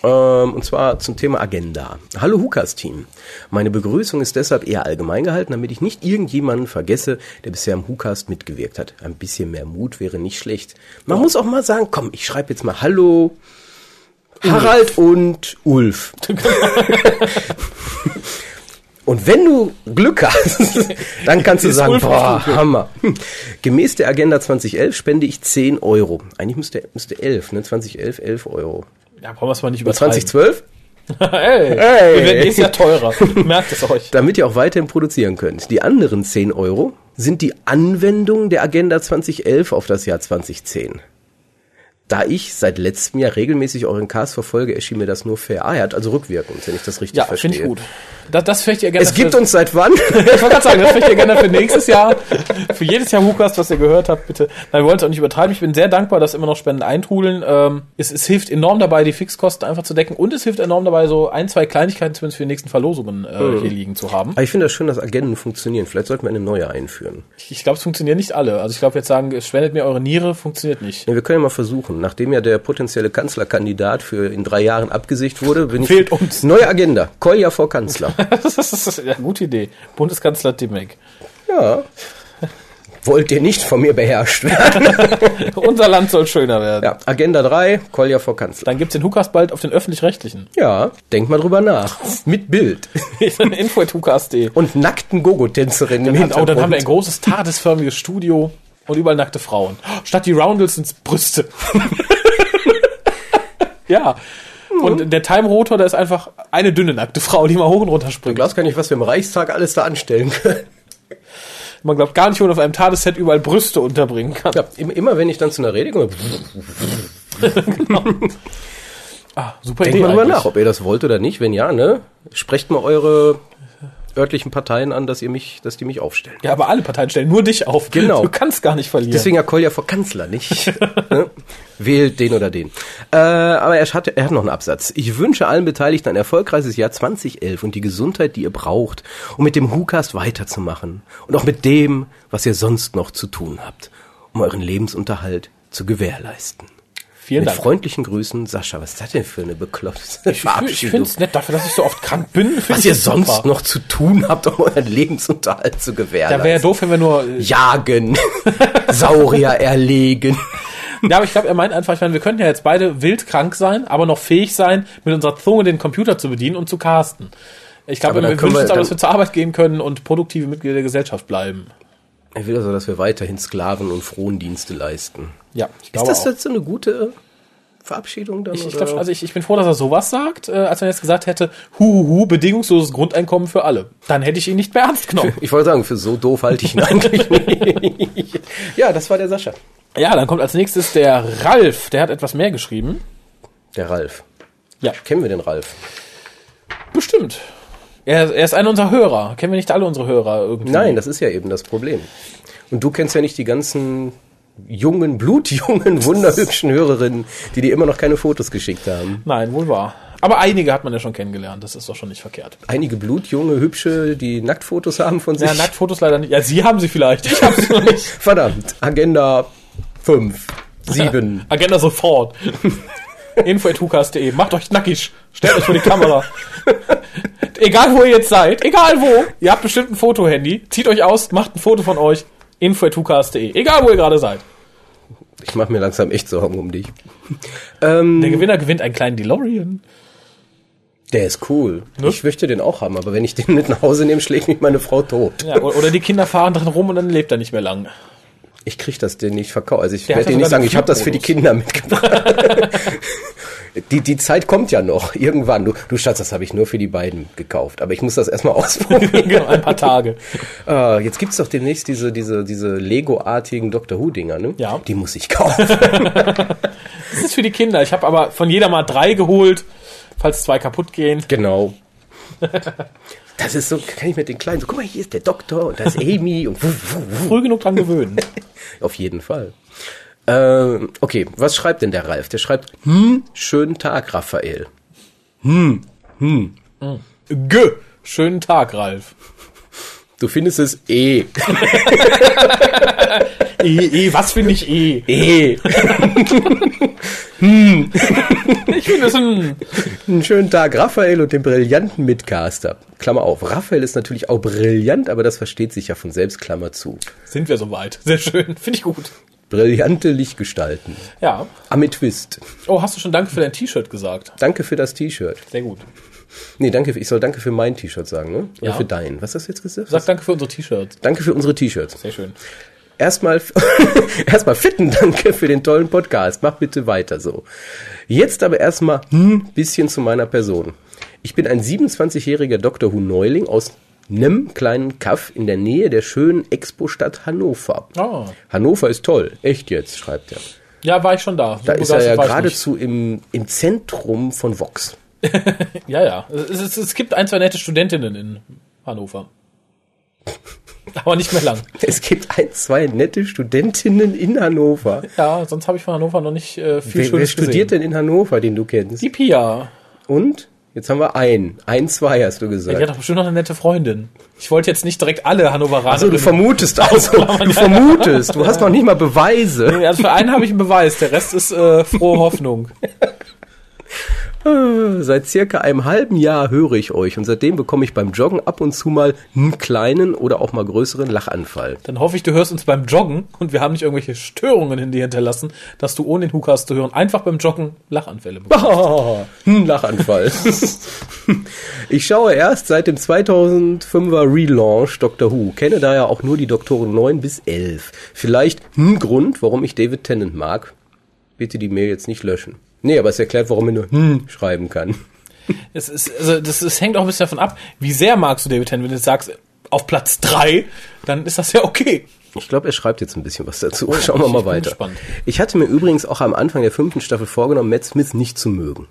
Ähm, und zwar zum Thema Agenda. Hallo Hukas-Team. Meine Begrüßung ist deshalb eher allgemein gehalten, damit ich nicht irgendjemanden vergesse, der bisher im Hukast mitgewirkt hat. Ein bisschen mehr Mut wäre nicht schlecht. Man muss auch mal sagen, komm, ich schreibe jetzt mal Hallo Harald und Ulf. Und wenn du Glück hast, dann kannst du sagen, boah. Hammer. Gemäß der Agenda 2011 spende ich 10 Euro. Eigentlich müsste, müsste 11, ne? 2011, 11 Euro. Ja, brauchen wir es mal nicht übertreiben. 2012? Ey, Ey. wir werden nächstes Jahr teurer. Merkt es euch. Damit ihr auch weiterhin produzieren könnt. Die anderen 10 Euro sind die Anwendung der Agenda 2011 auf das Jahr 2010. Da ich seit letztem Jahr regelmäßig euren Cast verfolge, erschien mir das nur fair. Ah, er hat also rückwirkend, wenn ich das richtig Ja, verstehe. finde ich gut. Das, das vielleicht ihr gerne Es gibt uns seit wann? Ich wollte gerade sagen, das vielleicht ihr gerne für nächstes Jahr, für jedes Jahr Hukas, was ihr gehört habt, bitte. Nein, wir wollen es auch nicht übertreiben. Ich bin sehr dankbar, dass immer noch Spenden eintrudeln. Ähm, es, es hilft enorm dabei, die Fixkosten einfach zu decken und es hilft enorm dabei, so ein, zwei Kleinigkeiten zumindest für die nächsten Verlosungen äh, Mhm. hier liegen zu haben. Aber ich finde das schön, dass Agenden funktionieren. Vielleicht sollten wir eine neue einführen. Ich glaube, es funktionieren nicht alle. Also ich glaube, jetzt sagen, spendet mir eure Niere, funktioniert nicht. Ja, wir können ja mal versuchen. Nachdem ja der potenzielle Kanzlerkandidat für in drei Jahren abgesicht wurde, bin ich Fehlt uns. neue Agenda. Kolja vor Kanzler. das ist eine gute Idee. Bundeskanzler Dimmeck. ja. Wollt ihr nicht von mir beherrscht werden? Unser Land soll schöner werden. Ja, Agenda 3, Kolja vor Kanzler. Dann gibt's den Hukas bald auf den öffentlich-rechtlichen. Ja, denk mal drüber nach. Mit Bild. Info.hukas.de. Und nackten Gogo-Tänzerinnen im Dann, hat- oh, dann haben wir ein Hintergrund. großes tadesförmiges Studio und überall nackte Frauen. Statt die Roundels sind's Brüste. ja. Und der Time-Rotor, da ist einfach eine dünne nackte Frau, die mal hoch und runter Du springt. glaubst gar nicht, was wir im Reichstag alles da anstellen können. Man glaubt gar nicht, wo man auf einem Tadesset überall Brüste unterbringen kann. Ja, im- immer wenn ich dann zu einer Rede komme, Ah, super denkt Idee mal drüber nach, ob ihr das wollt oder nicht. Wenn ja, ne? Sprecht mal eure örtlichen Parteien an, dass ihr mich, dass die mich aufstellen. Ja, aber alle Parteien stellen nur dich auf. Genau. Du kannst gar nicht verlieren. Deswegen ja Kolja vor Kanzler, nicht? ne? Wählt den oder den. Äh, aber er hat, er hat noch einen Absatz. Ich wünsche allen Beteiligten ein erfolgreiches Jahr 2011 und die Gesundheit, die ihr braucht, um mit dem WhoCast weiterzumachen. Und auch mit dem, was ihr sonst noch zu tun habt, um euren Lebensunterhalt zu gewährleisten. Vielen Mit Dank. freundlichen Grüßen, Sascha. Was ist das denn für eine bekloppte Ich, ich finde es nett dafür, dass ich so oft krank bin. Was ihr sonst super. noch zu tun habt, um euren Lebensunterhalt zu Da gewährleisten. wäre ja doof, wenn wir nur. äh, Jagen, Saurier erlegen. Ja, aber ich glaube, er meint einfach, ich meine, wir könnten ja jetzt beide wild krank sein, aber noch fähig sein, mit unserer Zunge den Computer zu bedienen und zu casten. Ich glaube, wir wünschen uns aber, dass wir zur Arbeit gehen können und produktive Mitglieder der Gesellschaft bleiben. Er will also, dass wir weiterhin Sklaven- und Frondienste leisten. Ja, ich Ist glaube das auch. jetzt so eine gute Verabschiedung dann? Ich, ich, glaub, also ich, ich bin froh, dass er sowas sagt, äh, als wenn er jetzt gesagt hätte, huhuhu, bedingungsloses Grundeinkommen für alle. Dann hätte ich ihn nicht mehr ernst genommen. ich wollte sagen, für so doof halte ich ihn eigentlich nicht. Ja, das war der Sascha. ja, dann kommt als nächstes der Ralf. Der hat etwas mehr geschrieben. Der Ralf. Ja. Kennen wir den Ralf? Bestimmt. Er, er ist einer unserer Hörer. Kennen wir nicht alle unsere Hörer irgendwie? Nein, das ist ja eben das Problem. Und du kennst ja nicht die ganzen jungen, blutjungen, wunderhübschen Hörerinnen, die dir immer noch keine Fotos geschickt haben. Nein, wohl wahr. Aber einige hat man ja schon kennengelernt. Das ist doch schon nicht verkehrt. Einige blutjunge, hübsche, die Nacktfotos haben von sich. Ja, Nacktfotos leider nicht. Ja, Sie haben sie vielleicht. Ich habe sie noch nicht. Verdammt, Agenda 5, 7. Agenda sofort. Info.hukas.de. Macht euch nackig. Stellt euch vor die Kamera. Egal wo ihr jetzt seid, egal wo, ihr habt bestimmt ein Fotohandy, zieht euch aus, macht ein Foto von euch. Info.hukas.de. Egal wo ihr gerade seid. Ich mache mir langsam echt Sorgen um dich. Ähm, Der Gewinner gewinnt einen kleinen DeLorean. der ist cool. Ne? Ich möchte den auch haben, aber wenn ich den mit nach Hause nehme, schlägt mich meine Frau tot. Ja, oder die Kinder fahren drin rum und dann lebt er nicht mehr lang. Ich krieg das den nicht verkauft. Also ich werde dir nicht sagen, ich habe das für die. Kinder mitgebracht. die, die Zeit kommt ja noch. Irgendwann. Du, du Schatz, das habe ich nur für die beiden gekauft. Aber ich muss das erstmal ausprobieren. Genau, ein paar Tage. äh, jetzt gibt's doch demnächst diese, diese, diese Lego-artigen Doctor Who-Dinger, ne? Ja. Die muss ich kaufen. Das ist für die Kinder. Ich habe aber von jeder mal drei geholt, falls zwei kaputt gehen. genau. Das ist so, kann ich mit den Kleinen so, guck mal, hier ist der Doktor und da ist Amy und. Früh genug dran gewöhnen. Auf jeden Fall. Ähm, okay, was schreibt denn der Ralf? Der schreibt, hm, schönen Tag, Raphael. G. Schönen Tag, Ralf. Du findest es eh. E, e, was finde ich eh? Eh. Ich finde es ein... Einen schönen Tag, Raphael und dem brillanten Mitcaster. Klammer auf. Raphael ist natürlich auch brillant, aber das versteht sich ja von selbst, Klammer zu. Sind wir soweit. Sehr schön. Finde ich gut. Brillante Lichtgestalten. Ja. Amethyst. Oh, hast du schon Danke für dein T-Shirt gesagt? Danke für das T-Shirt. Sehr gut. Nee, danke, für- ich soll danke für mein T-Shirt sagen, ne? Oder Ja. für dein. Was hast du jetzt gesagt? Sag Danke für unsere T-Shirts. Danke für unsere T-Shirts. Sehr schön. Erstmal, erstmal fitten Danke für den tollen Podcast. Mach bitte weiter so. Jetzt aber erstmal ein bisschen zu meiner Person. Ich bin ein 27-jähriger Dr. Who Neuling aus nem kleinen Kaff in der Nähe der schönen Expo-Stadt Hannover. Ah. Hannover ist toll. Echt jetzt, schreibt er. Ja, war ich schon da. Da ist er ja geradezu im, im Zentrum von Vox. Ja, ja. Es, es, es gibt ein, zwei nette Studentinnen in Hannover. Aber nicht mehr lang. Es gibt ein, zwei nette Studentinnen in Hannover. Ja, sonst habe ich von Hannover noch nicht äh, viel Wer, wer Schönes studiert gesehen. denn in Hannover, den du kennst? Die Pia. Und? Jetzt haben wir ein. Ein, zwei hast du gesagt. Die hat doch bestimmt noch eine nette Freundin. Ich wollte jetzt nicht direkt alle Hannoveraner. Also du vermutest also, du vermutest, du hast noch nicht mal Beweise. also für einen habe ich einen Beweis, der Rest ist äh, frohe Hoffnung. Seit circa einem halben Jahr höre ich euch und seitdem bekomme ich beim Joggen ab und zu mal einen kleinen oder auch mal größeren Lachanfall. Dann hoffe ich, du hörst uns beim Joggen und wir haben nicht irgendwelche Störungen in dir hinterlassen, dass du ohne den Hukas zu hören einfach beim Joggen Lachanfälle bekommst. Ah, ein Lachanfall. Ich schaue erst seit dem 2005er Relaunch Doctor Who, kenne daher auch nur die Doktoren 9 bis 11. Vielleicht ein Grund, warum ich David Tennant mag. Bitte die Mail jetzt nicht löschen. Nee, aber es erklärt, warum er nur hm schreiben kann. Es ist, also das, das hängt auch ein bisschen davon ab, wie sehr magst du David Tennant. Wenn du jetzt sagst, auf Platz drei, dann ist das ja okay. Ich glaube, er schreibt jetzt ein bisschen was dazu. Schauen wir ich mal weiter. gespannt. Ich hatte mir übrigens auch am Anfang der fünften Staffel vorgenommen, Matt Smith nicht zu mögen.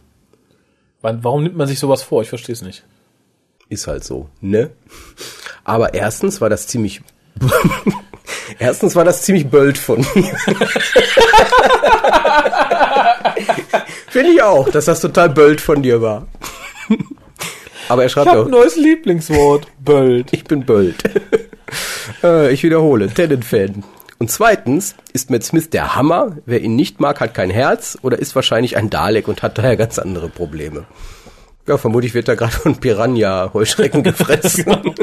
Warum nimmt man sich sowas vor? Ich verstehe es nicht. Ist halt so, ne? Aber erstens war das ziemlich, erstens war das ziemlich böld von mir. Finde ich auch, dass das total böld von dir war. Aber er Ich schreibt habe auch, ein neues Lieblingswort. Böld. ich bin böld. äh, ich wiederhole, Tennant-Fan. Und zweitens ist Matt Smith der Hammer. Wer ihn nicht mag, hat kein Herz oder ist wahrscheinlich ein Dalek und hat daher ganz andere Probleme. Ja, vermutlich wird er gerade von Piranha-Heuschrecken gefressen.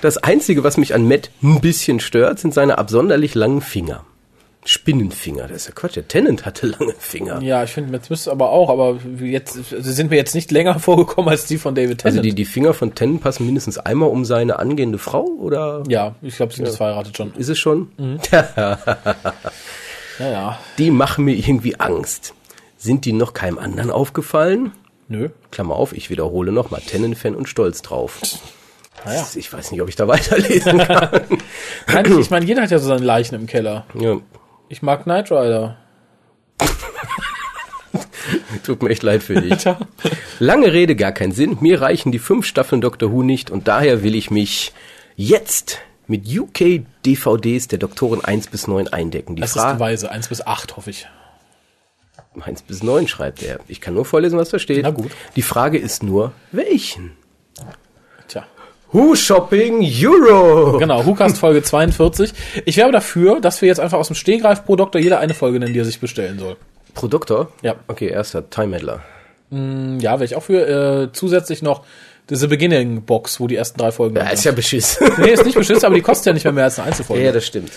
Das Einzige, was mich an Matt ein bisschen stört, sind seine absonderlich langen Finger. Spinnenfinger, das ist ja Quatsch. Der Tennant hatte lange Finger. Ja, ich finde, Matt Smith aber auch, aber jetzt sie sind mir jetzt nicht länger vorgekommen als die von David Also Tennant. die, die Finger von Tennant passen mindestens einmal um seine angehende Frau, oder ja, ich glaube, sie sind jetzt verheiratet schon. ist es schon? Ja, ja. Die machen mir irgendwie Angst. Sind die noch keinem anderen aufgefallen? Nö. Klammer auf, ich wiederhole nochmal, Tennenfan und stolz drauf. Naja. Ich weiß nicht, ob ich da weiterlesen kann. Nein, ich, meine, jeder hat ja so seine Leichen im Keller. ja, Ich mag Knight Rider. tut mir echt leid für dich. Lange Rede, gar keinen Sinn. Mir reichen die fünf Staffeln Doctor Who nicht und daher will ich mich jetzt mit UK-DVDs der Doktoren 1 bis 9 eindecken. Die Das ist Frage weise. 1 bis 8, hoffe ich. 1 bis 9 schreibt er. Ich kann nur vorlesen, was da steht. Na gut. Die Frage ist nur, welchen? Who Shopping Euro? Genau, WhoCast Folge 42. Ich wäre dafür, dass wir jetzt einfach aus dem Stehgreif pro Doktor jeder eine Folge nennen, die er sich bestellen soll. Pro Doktor? Ja. Okay, erster Time Adler. Hm, Ja, wäre ich auch für. Äh, zusätzlich noch diese Beginning Box, wo die ersten drei Folgen Ja, ist ja beschiss. Nee, ist nicht beschissen, aber die kostet ja nicht mehr mehr als eine Einzelfolge. ja, das stimmt.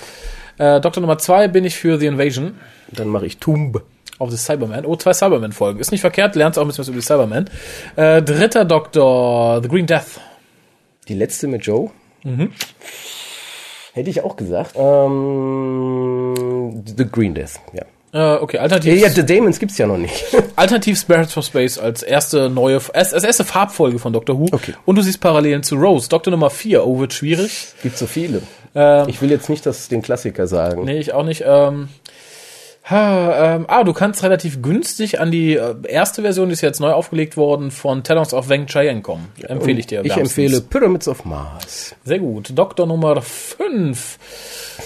Äh, Doktor Nummer zwei bin ich für The Invasion Dann mache ich Tomb. of the Cyberman. Oh, zwei Cyberman-Folgen. Ist nicht verkehrt, lernst auch ein bisschen was über die Cyberman. Äh, dritter Doktor, The Green Death. Die letzte mit Joe. Mhm. Hätte ich auch gesagt. Ähm, The Green Death, ja. Äh, okay, alternativ, Ja, The Damons gibt's ja noch nicht. alternativ Spirits from Space als erste neue, als, als erste Farbfolge von Doctor Who. Okay. Und du siehst Parallelen zu Rose. Doktor Nummer vier. Oh, wird schwierig. Gibt so viele. Ähm, Ich will jetzt nicht das den Klassiker sagen. Nee, ich auch nicht. Ähm, ha, ähm, ah, du kannst relativ günstig an die äh, erste Version, die ist jetzt neu aufgelegt worden, von Talons of Wang Chiang kommen. Empfehle ich dir. Ich wärmstens. empfehle Pyramids of Mars. Sehr gut. Doktor Nummer 5.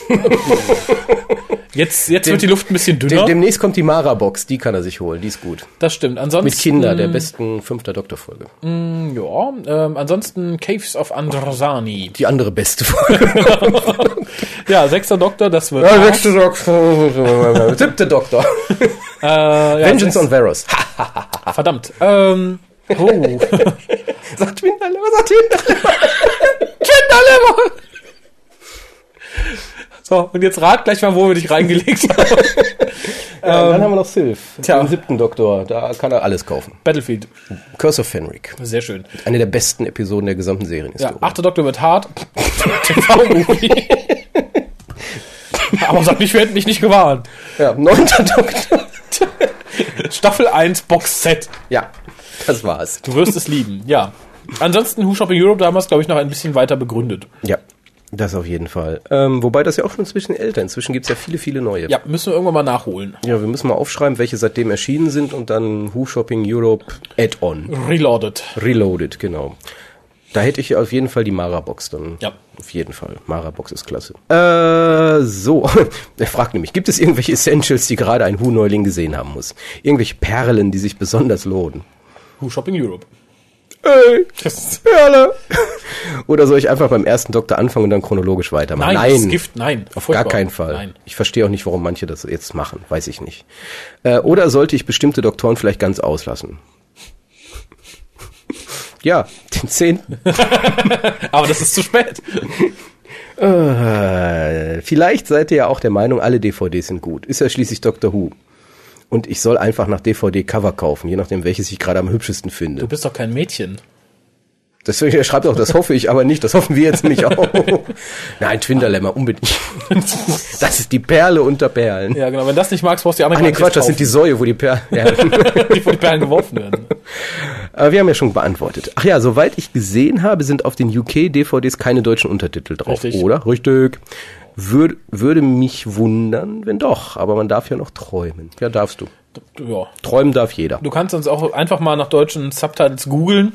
jetzt jetzt wird die Luft ein bisschen Dem, dünner. demnächst kommt die Mara-Box, die kann er sich holen, die ist gut. das stimmt. Ansonsten, Mit Kinder, der besten fünfter Doktorfolge. Ja, ähm, ansonsten Caves of Androsani. Die andere beste Folge. Ja, sechster Doktor, das wird. Ja, sechste Doktor. Siebte Doktor. äh, ja, Vengeance on Varos. Verdammt. Ähm, oh. Sagt Twinderlever, sagt Twinderlever. Kinderlever! So, und jetzt rat gleich mal, wo wir dich reingelegt haben. Ja, dann haben wir noch Sylph. Tja. Den siebten Doktor. Da kann er alles kaufen. Battlefield. Curse of Fenric. Sehr schön. Eine der besten Episoden der gesamten Ja, Serienhistorie. achter Doktor wird hart. Aber sag nicht, wir hätten dich nicht gewarnt. Ja, neunter Doktor. Staffel 1 Box-Set. Ja, das war's. Du wirst es lieben, ja. Ansonsten Who Shopping Europe damals, glaube ich, noch ein bisschen weiter begründet. Ja, das auf jeden Fall. Ähm, wobei das ja auch schon inzwischen älter. Inzwischen gibt's ja viele, viele neue. Ja, müssen wir irgendwann mal nachholen. Ja, wir müssen mal aufschreiben, welche seitdem erschienen sind und dann Who Shopping Europe Add-on. Reloaded. Reloaded, genau. Da hätte ich auf jeden Fall die Mara-Box dann. Ja. Auf jeden Fall. Mara-Box ist klasse. Äh, so. Er fragt nämlich, gibt es irgendwelche Essentials, die gerade ein Who-Neuling gesehen haben muss? Irgendwelche Perlen, die sich besonders lohnen? Who Shopping Europe. Ey, Das, Perle! Oder soll ich einfach beim ersten Doktor anfangen und dann chronologisch weitermachen? nein, das ist Gift, nein. Auf gar keinen Fall. Nein. Ich verstehe auch nicht, warum manche das jetzt machen. Weiß ich nicht. Äh, oder sollte ich bestimmte Doktoren vielleicht ganz auslassen? Ja, den zehnten. Aber das ist zu spät. Äh, vielleicht seid ihr ja auch der Meinung, alle DVDs sind gut. Ist ja schließlich Doctor Who. Und ich soll einfach nach DVD-Cover kaufen, je nachdem, welches ich gerade am hübschesten finde. Du bist doch kein Mädchen. Deswegen er schreibt auch, das hoffe ich aber nicht, das hoffen wir jetzt nicht auch. Nein, Twinderlämmer, unbedingt. Das ist die Perle unter Perlen. Ja, genau. Wenn das nicht magst, brauchst du die Ach anderen nee, Quatsch, das sind die Säue, wo die Perlen... Ja. die vor die Perlen geworfen werden. Aber wir haben ja schon beantwortet. Ach ja, soweit ich gesehen habe, sind auf den UK-DVDs keine deutschen Untertitel drauf, Richtig. oder? Richtig. Würde, würde mich wundern, wenn doch. Aber man darf ja noch träumen. Ja, darfst du. Ja. Träumen darf jeder. Du kannst uns auch einfach mal nach deutschen Subtitles googeln.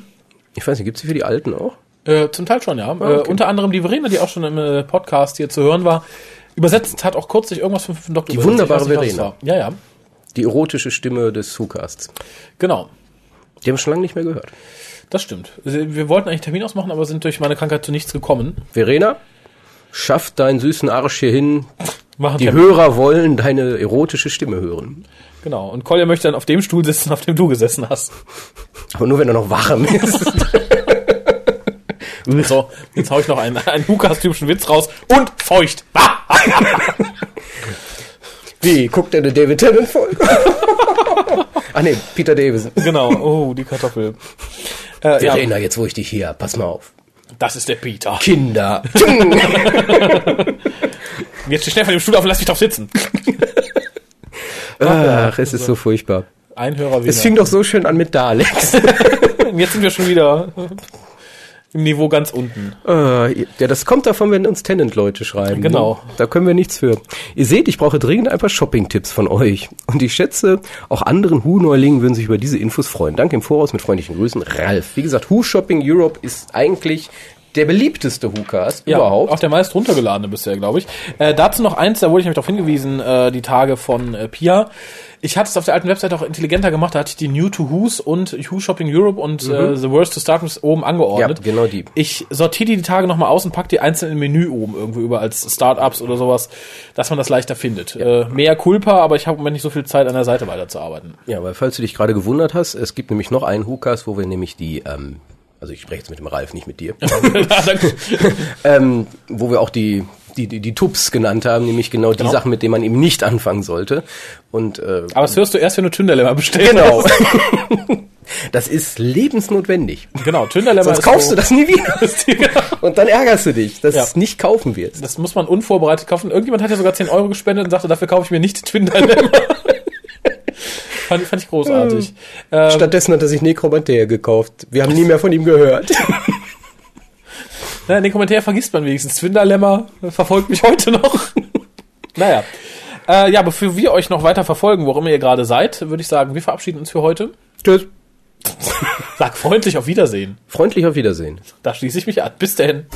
Ich weiß nicht, gibt's die für die Alten auch? Äh, zum Teil schon, ja. Ah, okay. äh, unter anderem die Verena, die auch schon im äh, Podcast hier zu hören war, übersetzt hat auch kürzlich irgendwas von fünften Doktor. Die wunderbare nicht, es Verena. Ja, ja. Die erotische Stimme des Whocasts. Genau. Die haben wir schon lange nicht mehr gehört. Das stimmt. Wir wollten eigentlich einen Termin ausmachen, aber sind durch meine Krankheit zu nichts gekommen. Verena, schaff deinen süßen Arsch hier hin. Machen Die Termin. Hörer wollen deine erotische Stimme hören. Genau. Und Kolja möchte dann auf dem Stuhl sitzen, auf dem du gesessen hast. Aber nur, wenn er noch warm ist. So, jetzt hau ich noch einen, einen Lukas-typischen Witz raus. Und feucht. Wie, guckt er eine David Tennant-Folge? Ach nee, Peter Davison. genau. Oh, die Kartoffel. Äh, ja, Verena, jetzt wo ich dich hier pass mal auf. Das ist der Peter. Kinder. Jetzt steh schnell von dem Stuhl auf und lass mich drauf sitzen. Ach, es ist so furchtbar. Ein Hörer Es fing doch so schön an mit Daleks. Jetzt sind wir schon wieder im Niveau ganz unten. Äh, ja, das kommt davon, wenn uns Tenant-Leute schreiben. Genau. Ne? Da können wir nichts für. Ihr seht, ich brauche dringend ein paar Shopping-Tipps von euch. Und ich schätze, auch anderen Hu-Neulingen würden sich über diese Infos freuen. Danke im Voraus mit freundlichen Grüßen, Ralf. Wie gesagt, Hu Shopping Europe ist eigentlich der beliebteste Hu-Cast Ja, überhaupt. auch der meist runtergeladene bisher, glaube ich. Äh, dazu noch eins, da wurde ich nämlich darauf hingewiesen, äh, die Tage von äh, Pia. Ich hatte es auf der alten Website auch intelligenter gemacht, da hatte ich die New to Who's und Who Shopping Europe und äh, The Worst to Start with oben ja, angeordnet. genau die. Ich sortiere die die Tage nochmal aus und pack die einzeln im Menü oben irgendwo über als Startups oder sowas, dass man das leichter findet. Äh, mehr Culpa, aber ich habe im Moment nicht so viel Zeit an der Seite weiterzuarbeiten. Ja, weil falls du dich gerade gewundert hast, es gibt nämlich noch einen Hu-Cast, wo wir nämlich die, ähm, also ich spreche jetzt mit dem Ralf, nicht mit dir, ähm, wo wir auch die die, die, die Tups genannt haben, nämlich genau die Genau. Sachen, mit denen man eben nicht anfangen sollte. Und äh, aber das hörst du erst, wenn du Tünderlemmer bestellst. Genau. Das ist lebensnotwendig. Genau, Tünderlemmer Sonst kaufst so, du das nie wieder. Genau. Und dann ärgerst du dich, dass Ja. es nicht kaufen wirst. Das muss man unvorbereitet kaufen. Irgendjemand hat ja sogar 10 Euro gespendet und sagte, dafür kaufe ich mir nicht Twin Dilemma. Fand, fand ich großartig. Ähm, Stattdessen hat er sich Necromantea gekauft. Wir haben nie mehr von ihm gehört. na, Kommentaren vergisst man wenigstens. Twin Dilemma verfolgt mich heute noch. naja. Äh, ja, bevor wir euch noch weiter verfolgen, wo immer ihr gerade seid, würde ich sagen, wir verabschieden uns für heute. Tschüss. Sag freundlich auf Wiedersehen. Freundlich auf Wiedersehen. Da schließe ich mich an. Bis denn.